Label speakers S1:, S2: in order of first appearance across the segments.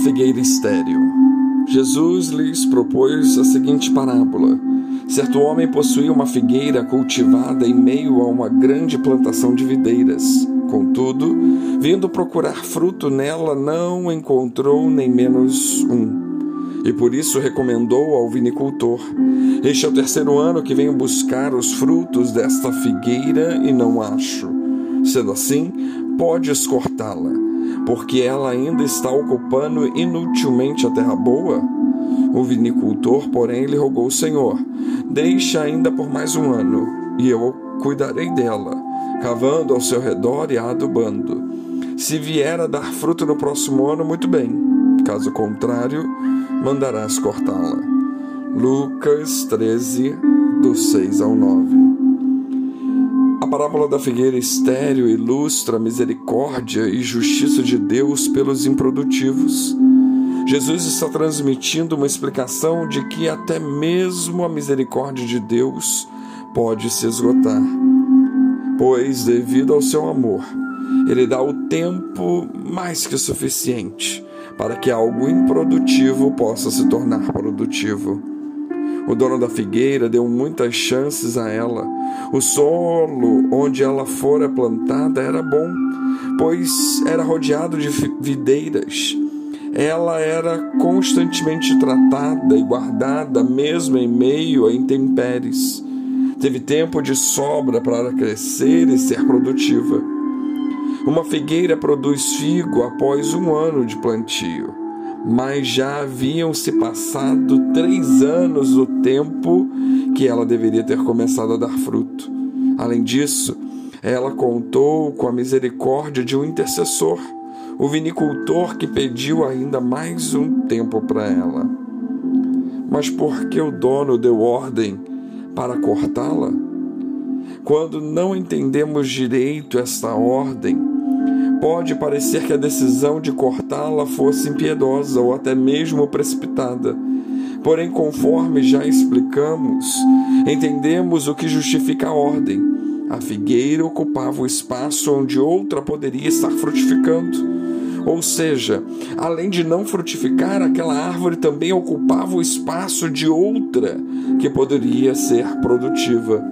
S1: figueira estéril. Jesus lhes propôs a seguinte parábola. Certo homem possuía uma figueira cultivada em meio a uma grande plantação de videiras. Contudo, vindo procurar fruto nela, não encontrou nem menos um. E por isso recomendou ao vinicultor: Este é o terceiro ano que venho buscar os frutos desta figueira e não acho. Sendo assim, podes cortá-la, porque ela ainda está ocupando inutilmente a terra boa? O vinicultor, porém, lhe rogou o Senhor: Deixa ainda por mais um ano, e eu cuidarei dela, cavando ao seu redor e a adubando. Se vier a dar fruto no próximo ano, muito bem. Caso contrário, mandarás cortá-la. Lucas 13, do 6 ao 9. Parábola da figueira estéril ilustra a misericórdia e justiça de Deus pelos improdutivos. Jesus está transmitindo uma explicação de que até mesmo a misericórdia de Deus pode se esgotar, pois, devido ao seu amor, ele dá o tempo mais que suficiente para que algo improdutivo possa se tornar produtivo. O dono da figueira deu muitas chances a ela. O solo onde ela fora plantada era bom, pois era rodeado de videiras. Ela era constantemente tratada e guardada, mesmo em meio a intempéries. Teve tempo de sobra para crescer e ser produtiva. Uma figueira produz figo após um ano de plantio, mas já haviam se passado três anos do tempo que ela deveria ter começado a dar fruto. Além disso, ela contou com a misericórdia de um intercessor, o vinicultor que pediu ainda mais um tempo para ela. Mas por que o dono deu ordem para cortá-la? Quando não entendemos direito esta ordem, Pode parecer que a decisão de cortá-la fosse impiedosa ou até mesmo precipitada. Porém, conforme já explicamos, entendemos o que justifica a ordem. A figueira ocupava o espaço onde outra poderia estar frutificando. Ou seja, além de não frutificar, aquela árvore também ocupava o espaço de outra que poderia ser produtiva.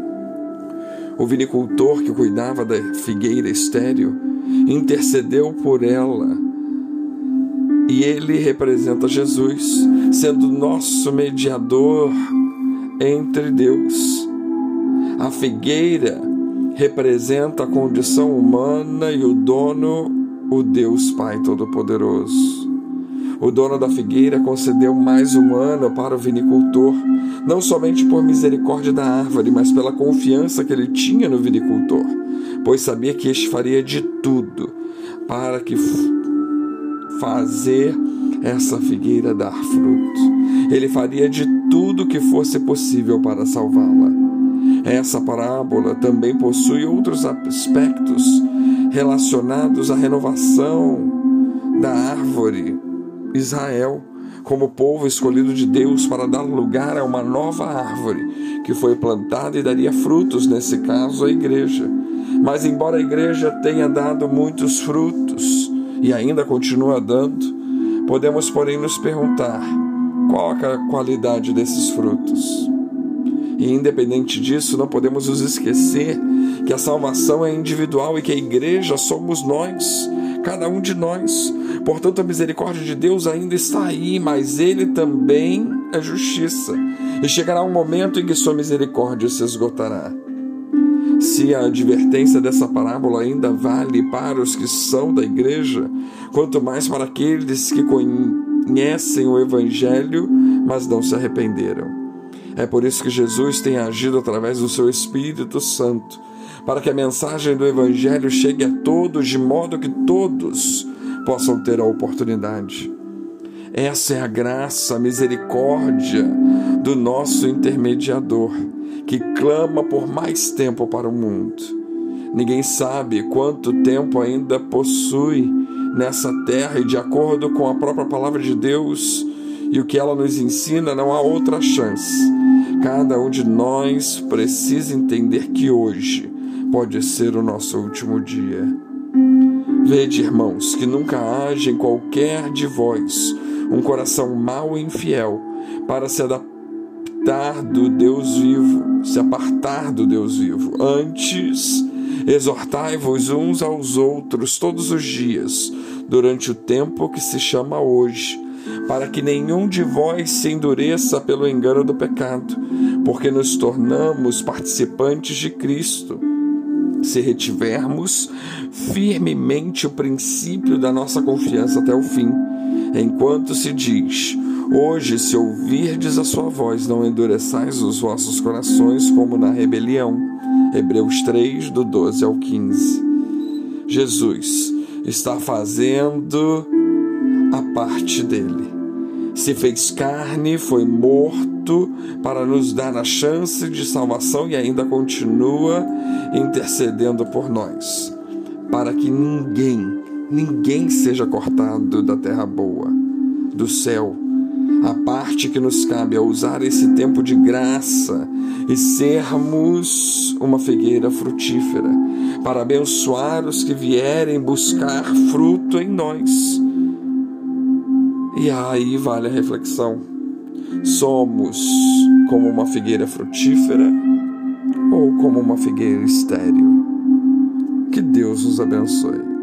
S1: O vinicultor que cuidava da figueira estéril intercedeu por ela. E ele representa Jesus, sendo nosso mediador entre Deus. A figueira representa a condição humana e o dono, o Deus Pai Todo-Poderoso. O dono da figueira concedeu mais um ano para o vinicultor, não somente por misericórdia da árvore, mas pela confiança que ele tinha no vinicultor pois sabia que este faria de tudo para que fazer essa figueira dar fruto. Ele faria de tudo que fosse possível para salvá-la. Essa parábola também possui outros aspectos relacionados à renovação da árvore Israel como povo escolhido de Deus para dar lugar a uma nova árvore que foi plantada e daria frutos, nesse caso, a igreja. Mas, embora a igreja tenha dado muitos frutos e ainda continua dando, podemos, porém, nos perguntar qual a qualidade desses frutos. E, independente disso, não podemos nos esquecer que a salvação é individual e que a igreja somos nós, cada um de nós. Portanto, a misericórdia de Deus ainda está aí, mas Ele também é justiça. E chegará um momento em que Sua misericórdia se esgotará. Se a advertência dessa parábola ainda vale para os que são da igreja, quanto mais para aqueles que conhecem o Evangelho, mas não se arrependeram. É por isso que Jesus tem agido através do seu Espírito Santo, para que a mensagem do Evangelho chegue a todos, de modo que todos possam ter a oportunidade. Essa é a graça, a misericórdia do nosso intermediador que clama por mais tempo para o mundo. Ninguém sabe quanto tempo ainda possui nessa terra, e de acordo com a própria palavra de Deus e o que ela nos ensina, não há outra chance. Cada um de nós precisa entender que hoje pode ser o nosso último dia. Vede, irmãos, que nunca haja em qualquer de vós um coração mau e infiel, para se adaptar do Deus vivo, se apartar do Deus vivo. Antes, exortai-vos uns aos outros todos os dias, durante o tempo que se chama hoje, para que nenhum de vós se endureça pelo engano do pecado, porque nos tornamos participantes de Cristo se retivermos firmemente o princípio da nossa confiança até o fim, enquanto se diz: Hoje, se ouvirdes a sua voz, não endureçais os vossos corações como na rebelião. Hebreus 3, do 12 ao 15. Jesus está fazendo a parte dele. Se fez carne, foi morto para nos dar a chance de salvação e ainda continua intercedendo por nós, para que ninguém, ninguém seja cortado da terra boa, do céu. A parte que nos cabe é usar esse tempo de graça e sermos uma figueira frutífera, para abençoar os que vierem buscar fruto em nós. E aí vale a reflexão: somos como uma figueira frutífera ou como uma figueira estéril. Que Deus nos abençoe.